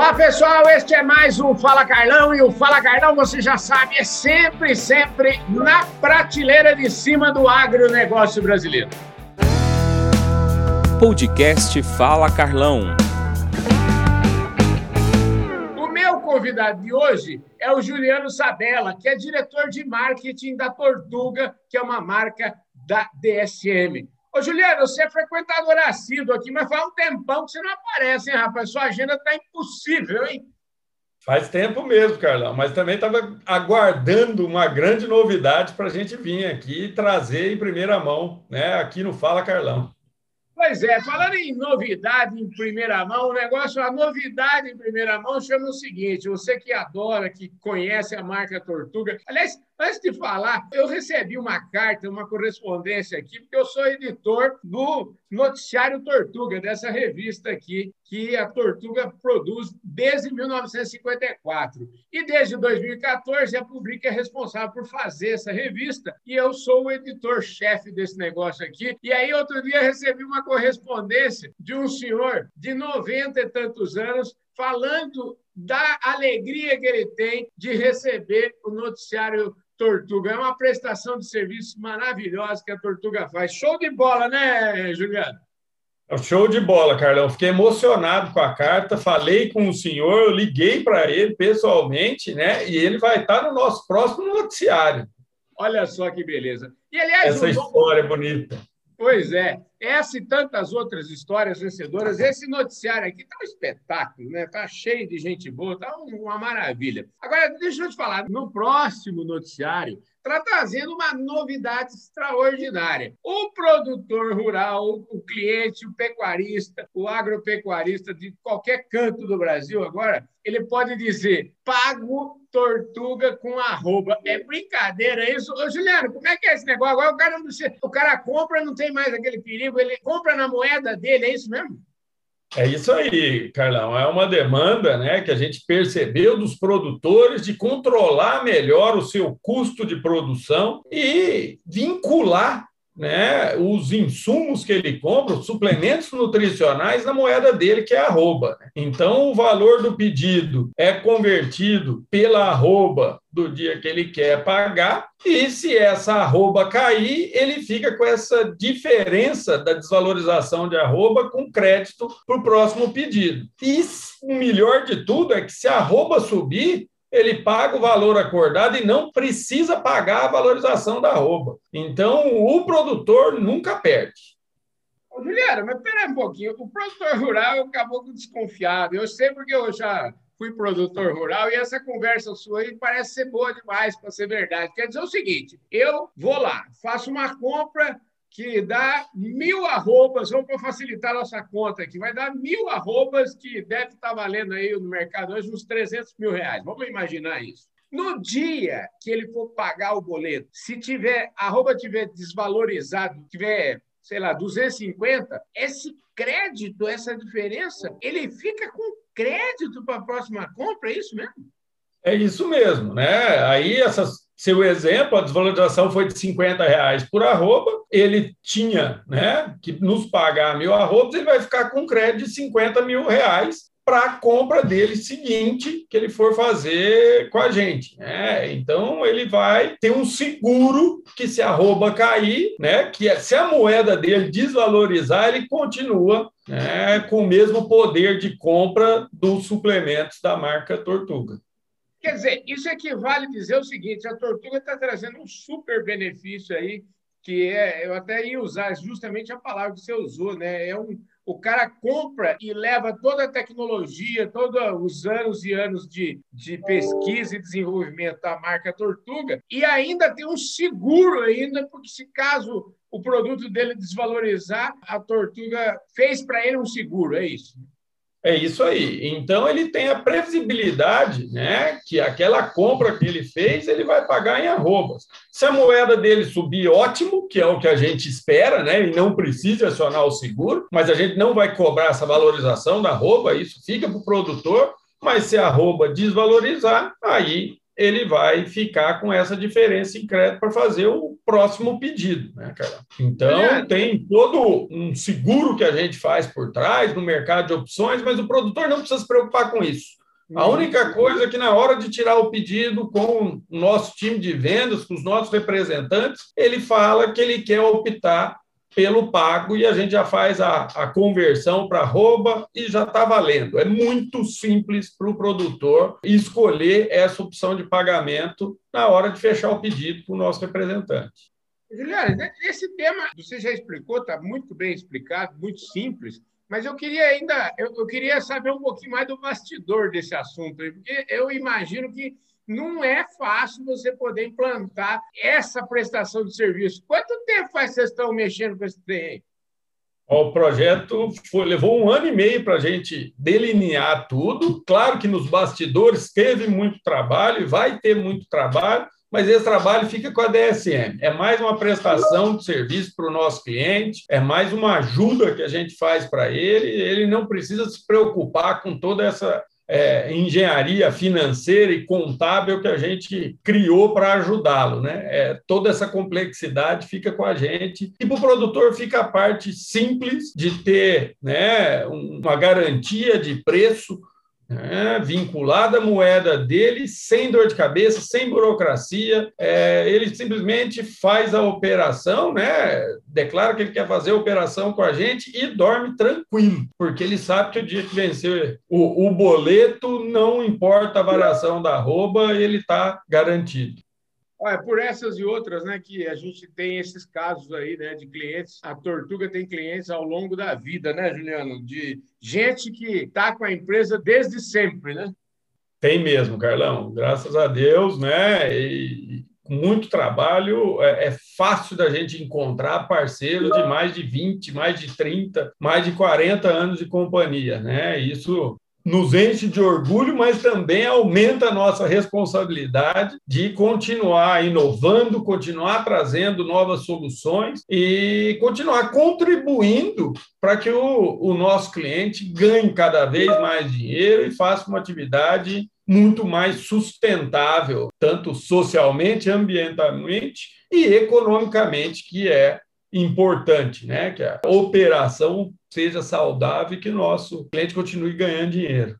Olá pessoal, este é mais um Fala Carlão e o Fala Carlão, você já sabe, é sempre, sempre na prateleira de cima do agronegócio brasileiro. Podcast Fala Carlão. O meu convidado de hoje é o Juliano Sabella, que é diretor de marketing da Tortuga, que é uma marca da DSM. Ô, Juliano, você é frequentador assíduo aqui, mas faz um tempão que você não aparece, hein, rapaz? Sua agenda está impossível, hein? Faz tempo mesmo, Carlão, mas também estava aguardando uma grande novidade para a gente vir aqui e trazer em primeira mão, né? Aqui no Fala Carlão. Pois é, falando em novidade em primeira mão, o negócio, a novidade em primeira mão chama o seguinte: você que adora, que conhece a marca Tortuga. Aliás, antes de falar, eu recebi uma carta, uma correspondência aqui, porque eu sou editor do Noticiário Tortuga, dessa revista aqui, que a Tortuga produz desde 1954. E desde 2014, a Public é responsável por fazer essa revista, e eu sou o editor-chefe desse negócio aqui. E aí, outro dia, recebi uma correspondência de um senhor de 90 e tantos anos falando da alegria que ele tem de receber o noticiário Tortuga. É uma prestação de serviço maravilhosa que a Tortuga faz. Show de bola, né, Juliano? É show de bola, Carlão. Fiquei emocionado com a carta, falei com o senhor, liguei para ele pessoalmente, né? E ele vai estar no nosso próximo noticiário. Olha só que beleza. E aliás, essa história é bonita. Pois é, essa e tantas outras histórias vencedoras. Esse noticiário aqui está um espetáculo, né? Está cheio de gente boa, está uma maravilha. Agora, deixa eu te falar, no próximo noticiário, está trazendo uma novidade extraordinária. O produtor rural, o cliente, o pecuarista, o agropecuarista de qualquer canto do Brasil agora, ele pode dizer pago tortuga com arroba. É brincadeira isso? Ô, Juliano, como é que é esse negócio? Agora o cara, não, o cara compra, não tem mais aquele perigo, ele compra na moeda dele, é isso mesmo? É isso aí, Carlão. É uma demanda né, que a gente percebeu dos produtores de controlar melhor o seu custo de produção e vincular né, os insumos que ele compra, os suplementos nutricionais na moeda dele, que é arroba. Né? Então, o valor do pedido é convertido pela arroba do dia que ele quer pagar, e se essa arroba cair, ele fica com essa diferença da desvalorização de arroba com crédito para o próximo pedido. E o melhor de tudo é que se a arroba subir, ele paga o valor acordado e não precisa pagar a valorização da arroba. Então, o produtor nunca perde. Ô, Juliana, mas espera um pouquinho. O produtor rural acabou com desconfiado. Eu sei porque eu já fui produtor rural e essa conversa sua aí parece ser boa demais para ser verdade. Quer dizer o seguinte: eu vou lá, faço uma compra que dá mil arrobas, vamos para facilitar nossa conta aqui, vai dar mil arrobas que deve estar valendo aí no mercado hoje uns 300 mil reais. Vamos imaginar isso. No dia que ele for pagar o boleto, se tiver arroba tiver desvalorizado, tiver, sei lá, 250, esse crédito, essa diferença, ele fica com crédito para a próxima compra, é isso mesmo? É isso mesmo, né? Aí essas seu exemplo, a desvalorização foi de 50 reais por arroba, ele tinha né, que nos pagar mil arrobas, ele vai ficar com crédito de 50 mil reais para a compra dele seguinte que ele for fazer com a gente. Né? Então ele vai ter um seguro que se arroba cair, né, que é, se a moeda dele desvalorizar, ele continua né, com o mesmo poder de compra dos suplementos da marca Tortuga. Quer dizer, isso equivale a dizer o seguinte: a tortuga está trazendo um super benefício aí, que é, eu até ia usar justamente a palavra que você usou, né? É um, o cara compra e leva toda a tecnologia, todos os anos e anos de, de pesquisa e desenvolvimento da marca Tortuga, e ainda tem um seguro ainda, porque se caso o produto dele desvalorizar, a Tortuga fez para ele um seguro, é isso. É isso aí. Então ele tem a previsibilidade, né, que aquela compra que ele fez, ele vai pagar em arrobas. Se a moeda dele subir, ótimo, que é o que a gente espera, né, e não precisa acionar o seguro, mas a gente não vai cobrar essa valorização da arroba, isso fica para o produtor, mas se a arroba desvalorizar, aí ele vai ficar com essa diferença em crédito para fazer o próximo pedido, né, cara? Então, tem todo um seguro que a gente faz por trás no mercado de opções, mas o produtor não precisa se preocupar com isso. A uhum. única coisa é que na hora de tirar o pedido com o nosso time de vendas, com os nossos representantes, ele fala que ele quer optar pelo pago e a gente já faz a, a conversão para arroba e já está valendo. É muito simples para o produtor escolher essa opção de pagamento na hora de fechar o pedido para o nosso representante. Juliana, esse tema você já explicou, está muito bem explicado, muito simples. Mas eu queria ainda, eu, eu, queria saber um pouquinho mais do bastidor desse assunto porque eu imagino que não é fácil você poder implantar essa prestação de serviço. Quanto tempo faz vocês estão mexendo com esse trem? O projeto foi, levou um ano e meio para a gente delinear tudo. Claro que nos bastidores teve muito trabalho e vai ter muito trabalho, mas esse trabalho fica com a DSM. É mais uma prestação de serviço para o nosso cliente, é mais uma ajuda que a gente faz para ele. Ele não precisa se preocupar com toda essa é, engenharia financeira e contábil que a gente criou para ajudá-lo. Né? É, toda essa complexidade fica com a gente. E para o produtor fica a parte simples de ter né, uma garantia de preço é, vinculada à moeda dele, sem dor de cabeça, sem burocracia. É, ele simplesmente faz a operação, né, declara que ele quer fazer a operação com a gente e dorme tranquilo, porque ele sabe que o dia que vencer o, o boleto, não importa a variação da arroba, ele está garantido. Olha, por essas e outras, né, que a gente tem esses casos aí, né, de clientes. A Tortuga tem clientes ao longo da vida, né, Juliano? De gente que está com a empresa desde sempre, né? Tem mesmo, Carlão. Graças a Deus, né? E com muito trabalho, é, é fácil da gente encontrar parceiros de mais de 20, mais de 30, mais de 40 anos de companhia, né? Isso nos enche de orgulho, mas também aumenta a nossa responsabilidade de continuar inovando, continuar trazendo novas soluções e continuar contribuindo para que o, o nosso cliente ganhe cada vez mais dinheiro e faça uma atividade muito mais sustentável, tanto socialmente, ambientalmente e economicamente, que é importante, né? Que a operação seja saudável e que o nosso cliente continue ganhando dinheiro.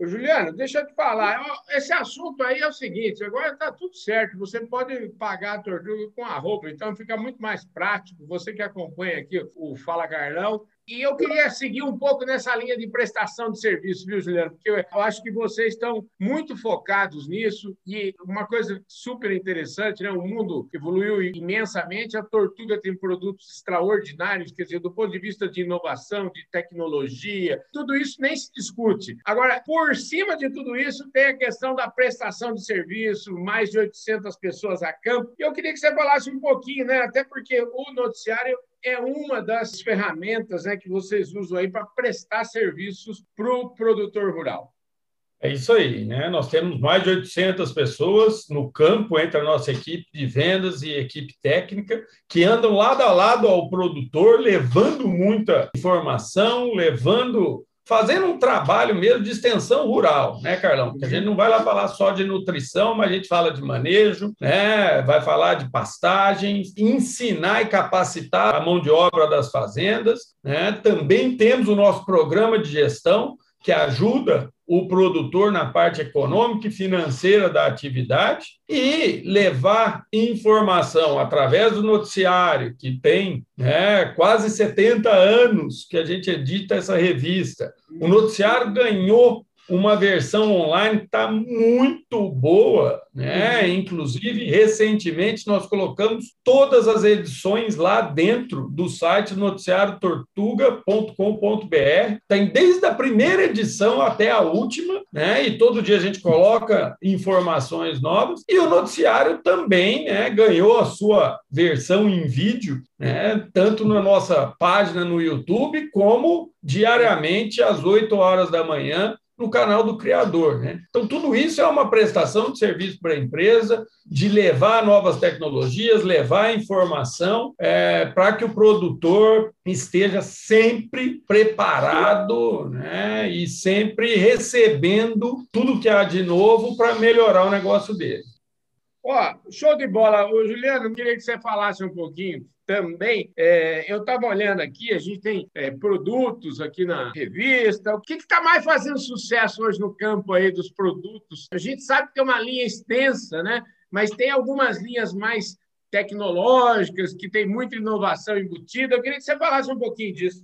Juliano, deixa eu te falar. Esse assunto aí é o seguinte: agora está tudo certo. Você pode pagar a tortuga com a roupa, então fica muito mais prático. Você que acompanha aqui o Fala Carlão, e eu queria seguir um pouco nessa linha de prestação de serviço, viu, Juliano? Porque eu acho que vocês estão muito focados nisso. E uma coisa super interessante, né? O mundo evoluiu imensamente, a Tortuga tem produtos extraordinários, quer dizer, do ponto de vista de inovação, de tecnologia, tudo isso nem se discute. Agora, por cima de tudo isso, tem a questão da prestação de serviço, mais de 800 pessoas a campo. E eu queria que você falasse um pouquinho, né? Até porque o noticiário é uma das ferramentas né, que vocês usam aí para prestar serviços para o produtor rural. É isso aí, né? Nós temos mais de 800 pessoas no campo entre a nossa equipe de vendas e equipe técnica que andam lado a lado ao produtor, levando muita informação, levando fazendo um trabalho mesmo de extensão rural, né, Carlão? Porque a gente não vai lá falar só de nutrição, mas a gente fala de manejo, né? Vai falar de pastagens, ensinar e capacitar a mão de obra das fazendas, né? Também temos o nosso programa de gestão que ajuda o produtor na parte econômica e financeira da atividade e levar informação através do noticiário, que tem né, quase 70 anos que a gente edita essa revista. O noticiário ganhou uma versão online está muito boa, né? Uhum. Inclusive, recentemente nós colocamos todas as edições lá dentro do site noticiariotortuga.com.br. Tem desde a primeira edição até a última, né? E todo dia a gente coloca informações novas. E o noticiário também, né? Ganhou a sua versão em vídeo, né? Tanto na nossa página no YouTube como diariamente às 8 horas da manhã no canal do criador. Né? Então, tudo isso é uma prestação de serviço para a empresa, de levar novas tecnologias, levar informação é, para que o produtor esteja sempre preparado né, e sempre recebendo tudo que há de novo para melhorar o negócio dele. Ó, show de bola. Ô, Juliano, eu queria que você falasse um pouquinho também. É, eu estava olhando aqui, a gente tem é, produtos aqui na revista. O que está mais fazendo sucesso hoje no campo aí dos produtos? A gente sabe que é uma linha extensa, né? Mas tem algumas linhas mais tecnológicas, que tem muita inovação embutida. Eu queria que você falasse um pouquinho disso.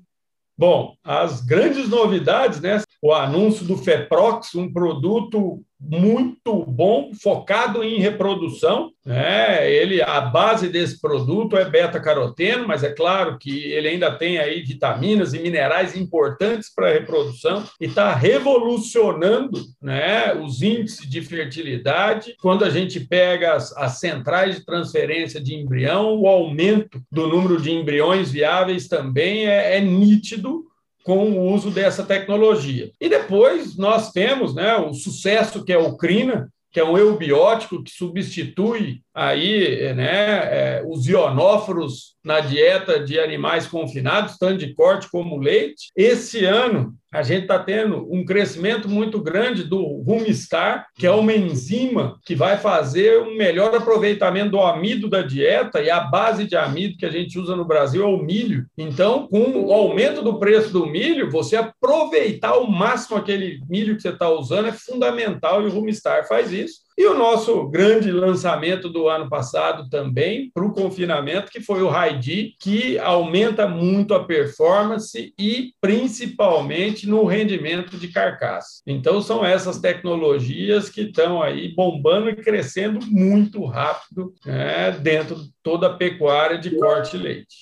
Bom, as grandes novidades, né? O anúncio do FEPROX, um produto muito bom, focado em reprodução. Né? Ele, a base desse produto é beta-caroteno, mas é claro que ele ainda tem aí vitaminas e minerais importantes para a reprodução e está revolucionando né, os índices de fertilidade. Quando a gente pega as, as centrais de transferência de embrião, o aumento do número de embriões viáveis também é, é nítido com o uso dessa tecnologia. E depois nós temos né, o sucesso que é o Crina, que é um eubiótico que substitui aí né, é, os ionóforos na dieta de animais confinados, tanto de corte como leite. Esse ano, a gente está tendo um crescimento muito grande do Rumistar, que é uma enzima que vai fazer um melhor aproveitamento do amido da dieta, e a base de amido que a gente usa no Brasil é o milho. Então, com o aumento do preço do milho, você aproveitar ao máximo aquele milho que você está usando é fundamental, e o Rumistar faz isso. E o nosso grande lançamento do ano passado também, para o confinamento, que foi o Raidi, que aumenta muito a performance e principalmente no rendimento de carcaça. Então, são essas tecnologias que estão aí bombando e crescendo muito rápido né, dentro de toda a pecuária de corte e leite.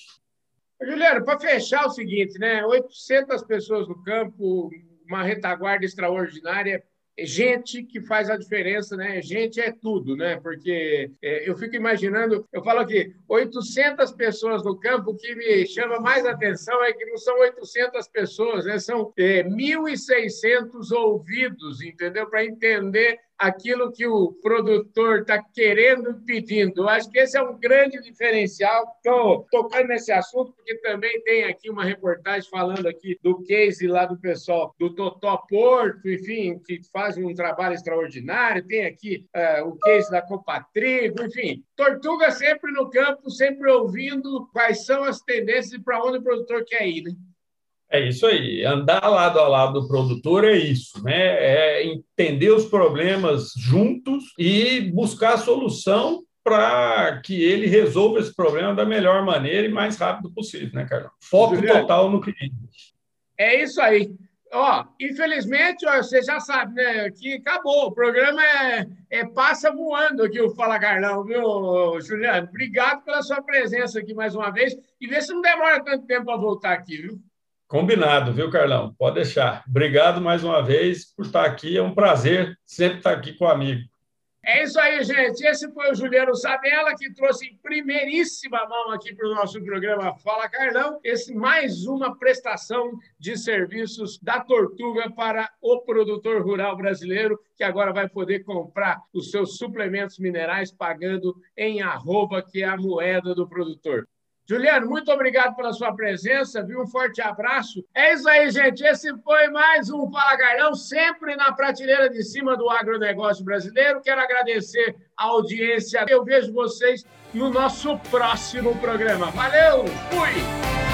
Juliano, para fechar o seguinte, né? 800 pessoas no campo, uma retaguarda extraordinária gente que faz a diferença, né? Gente é tudo, né? Porque é, eu fico imaginando, eu falo aqui, 800 pessoas no campo, o que me chama mais atenção é que não são 800 pessoas, né? São é, 1.600 ouvidos, entendeu? Para entender aquilo que o produtor está querendo e pedindo. Eu acho que esse é um grande diferencial. Estou tocando nesse assunto porque também tem aqui uma reportagem falando aqui do case lá do pessoal do Totó Porto, enfim, que faz um trabalho extraordinário. Tem aqui uh, o case da Copatrigo, enfim. Tortuga sempre no campo, sempre ouvindo quais são as tendências e para onde o produtor quer ir, né? É isso aí. Andar lado a lado do produtor é isso, né? É entender os problemas juntos e buscar a solução para que ele resolva esse problema da melhor maneira e mais rápido possível, né, Carlos? Foco Juliano, total no cliente. É isso aí. Ó, infelizmente, ó, você já sabe, né? Que acabou. O programa é, é passa voando aqui o Fala Carlão, viu, Juliano? Obrigado pela sua presença aqui mais uma vez. E vê se não demora tanto tempo para voltar aqui, viu? Combinado, viu, Carlão? Pode deixar. Obrigado mais uma vez por estar aqui. É um prazer sempre estar aqui com o amigo. É isso aí, gente. Esse foi o Juliano Sabella que trouxe em primeiríssima mão aqui para o nosso programa Fala Carlão, esse mais uma prestação de serviços da Tortuga para o produtor rural brasileiro, que agora vai poder comprar os seus suplementos minerais pagando em arroba, que é a moeda do produtor. Juliano, muito obrigado pela sua presença, viu? Um forte abraço. É isso aí, gente. Esse foi mais um Fala Carlão, sempre na prateleira de cima do agronegócio brasileiro. Quero agradecer a audiência. Eu vejo vocês no nosso próximo programa. Valeu! Fui!